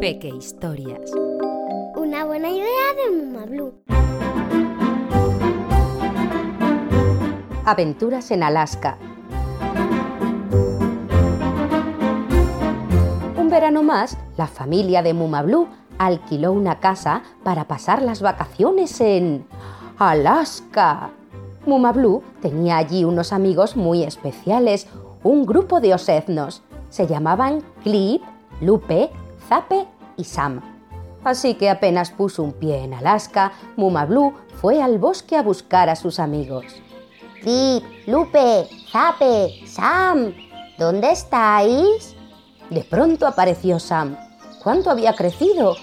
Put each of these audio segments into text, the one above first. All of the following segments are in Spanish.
Peque Historias. Una buena idea de Muma Blue. Aventuras en Alaska. Un verano más, la familia de Muma Blue alquiló una casa para pasar las vacaciones en Alaska. Muma Blue tenía allí unos amigos muy especiales, un grupo de osednos. Se llamaban Clip, Lupe, Zape y Sam. Así que apenas puso un pie en Alaska, Muma Blue fue al bosque a buscar a sus amigos. Clip, Lupe, Zape, Sam, ¿dónde estáis? De pronto apareció Sam. ¿Cuánto había crecido?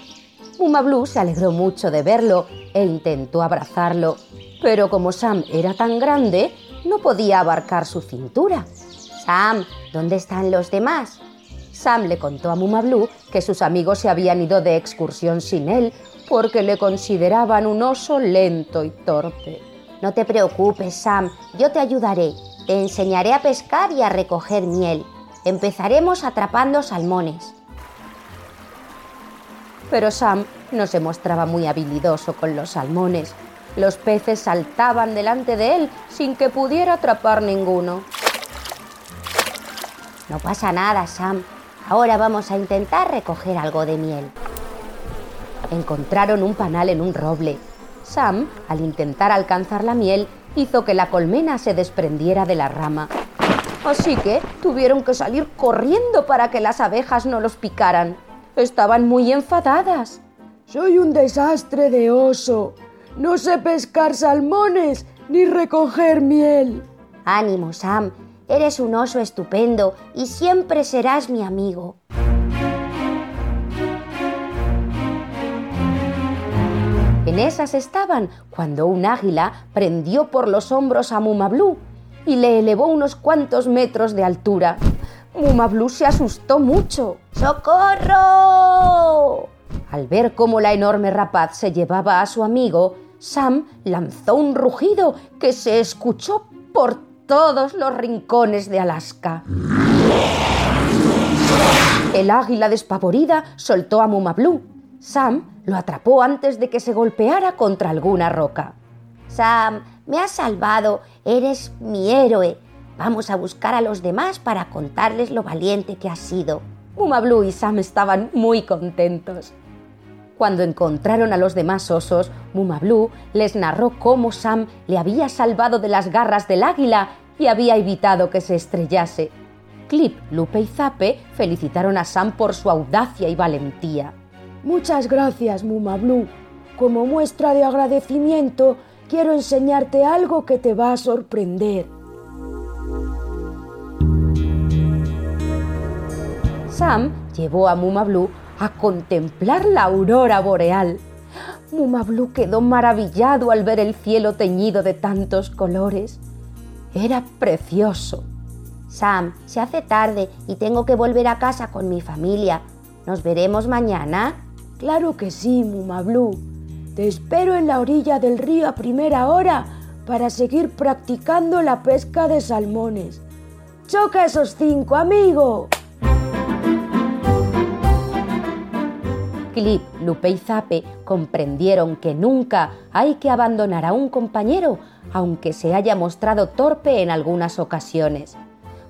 Muma Blue se alegró mucho de verlo e intentó abrazarlo, pero como Sam era tan grande, no podía abarcar su cintura. Sam, ¿dónde están los demás? Sam le contó a Muma Blue que sus amigos se habían ido de excursión sin él porque le consideraban un oso lento y torpe. No te preocupes, Sam, yo te ayudaré. Te enseñaré a pescar y a recoger miel. Empezaremos atrapando salmones. Pero Sam no se mostraba muy habilidoso con los salmones. Los peces saltaban delante de él sin que pudiera atrapar ninguno. No pasa nada, Sam. Ahora vamos a intentar recoger algo de miel. Encontraron un panal en un roble. Sam, al intentar alcanzar la miel, hizo que la colmena se desprendiera de la rama. Así que tuvieron que salir corriendo para que las abejas no los picaran. Estaban muy enfadadas. Soy un desastre de oso. No sé pescar salmones ni recoger miel. Ánimo, Sam. Eres un oso estupendo y siempre serás mi amigo. En esas estaban cuando un águila prendió por los hombros a Muma Blue y le elevó unos cuantos metros de altura. Muma Blue se asustó mucho. ¡Socorro! Al ver cómo la enorme rapaz se llevaba a su amigo, Sam lanzó un rugido que se escuchó por todos los rincones de Alaska. El águila despavorida soltó a Muma Blue. Sam lo atrapó antes de que se golpeara contra alguna roca. Sam, me has salvado. Eres mi héroe. Vamos a buscar a los demás para contarles lo valiente que has sido. Muma Blue y Sam estaban muy contentos. Cuando encontraron a los demás osos, Muma Blue les narró cómo Sam le había salvado de las garras del águila y había evitado que se estrellase. Clip, Lupe y Zape felicitaron a Sam por su audacia y valentía. Muchas gracias, Muma Blue. Como muestra de agradecimiento, quiero enseñarte algo que te va a sorprender. Sam llevó a Muma Blue a contemplar la aurora boreal. Muma Blue quedó maravillado al ver el cielo teñido de tantos colores. Era precioso. Sam, se hace tarde y tengo que volver a casa con mi familia. ¿Nos veremos mañana? Claro que sí, Muma Blue. Te espero en la orilla del río a primera hora para seguir practicando la pesca de salmones. ¡Choca esos cinco, amigo! Clip, Lupe y Zape comprendieron que nunca hay que abandonar a un compañero, aunque se haya mostrado torpe en algunas ocasiones.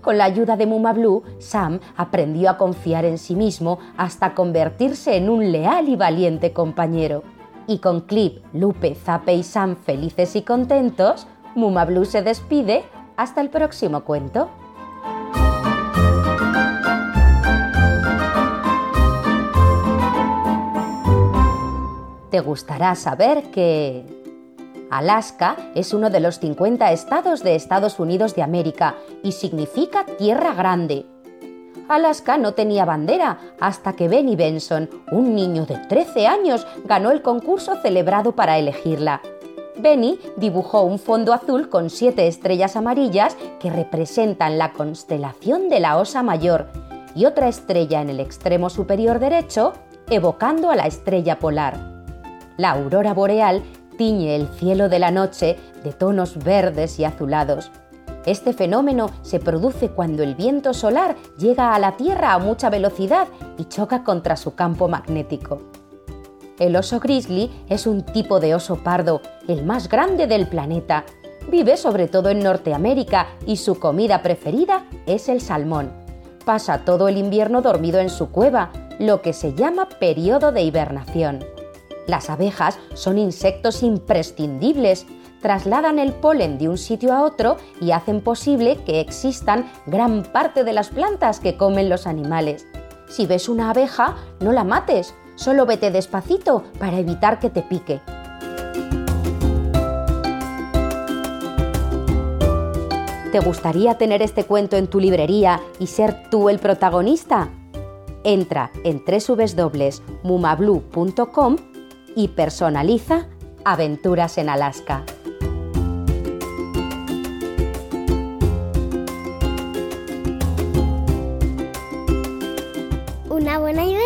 Con la ayuda de Muma Blue, Sam aprendió a confiar en sí mismo hasta convertirse en un leal y valiente compañero. Y con Clip, Lupe, Zape y Sam felices y contentos, Muma Blue se despide hasta el próximo cuento. Te gustará saber que Alaska es uno de los 50 estados de Estados Unidos de América y significa tierra grande. Alaska no tenía bandera hasta que Benny Benson, un niño de 13 años, ganó el concurso celebrado para elegirla. Benny dibujó un fondo azul con siete estrellas amarillas que representan la constelación de la Osa Mayor y otra estrella en el extremo superior derecho, evocando a la estrella polar. La aurora boreal tiñe el cielo de la noche de tonos verdes y azulados. Este fenómeno se produce cuando el viento solar llega a la Tierra a mucha velocidad y choca contra su campo magnético. El oso grizzly es un tipo de oso pardo, el más grande del planeta. Vive sobre todo en Norteamérica y su comida preferida es el salmón. Pasa todo el invierno dormido en su cueva, lo que se llama periodo de hibernación. Las abejas son insectos imprescindibles trasladan el polen de un sitio a otro y hacen posible que existan gran parte de las plantas que comen los animales. Si ves una abeja, no la mates, solo vete despacito para evitar que te pique. ¿Te gustaría tener este cuento en tu librería y ser tú el protagonista? Entra en www.mumablu.com y personaliza Aventuras en Alaska. Una buena idea.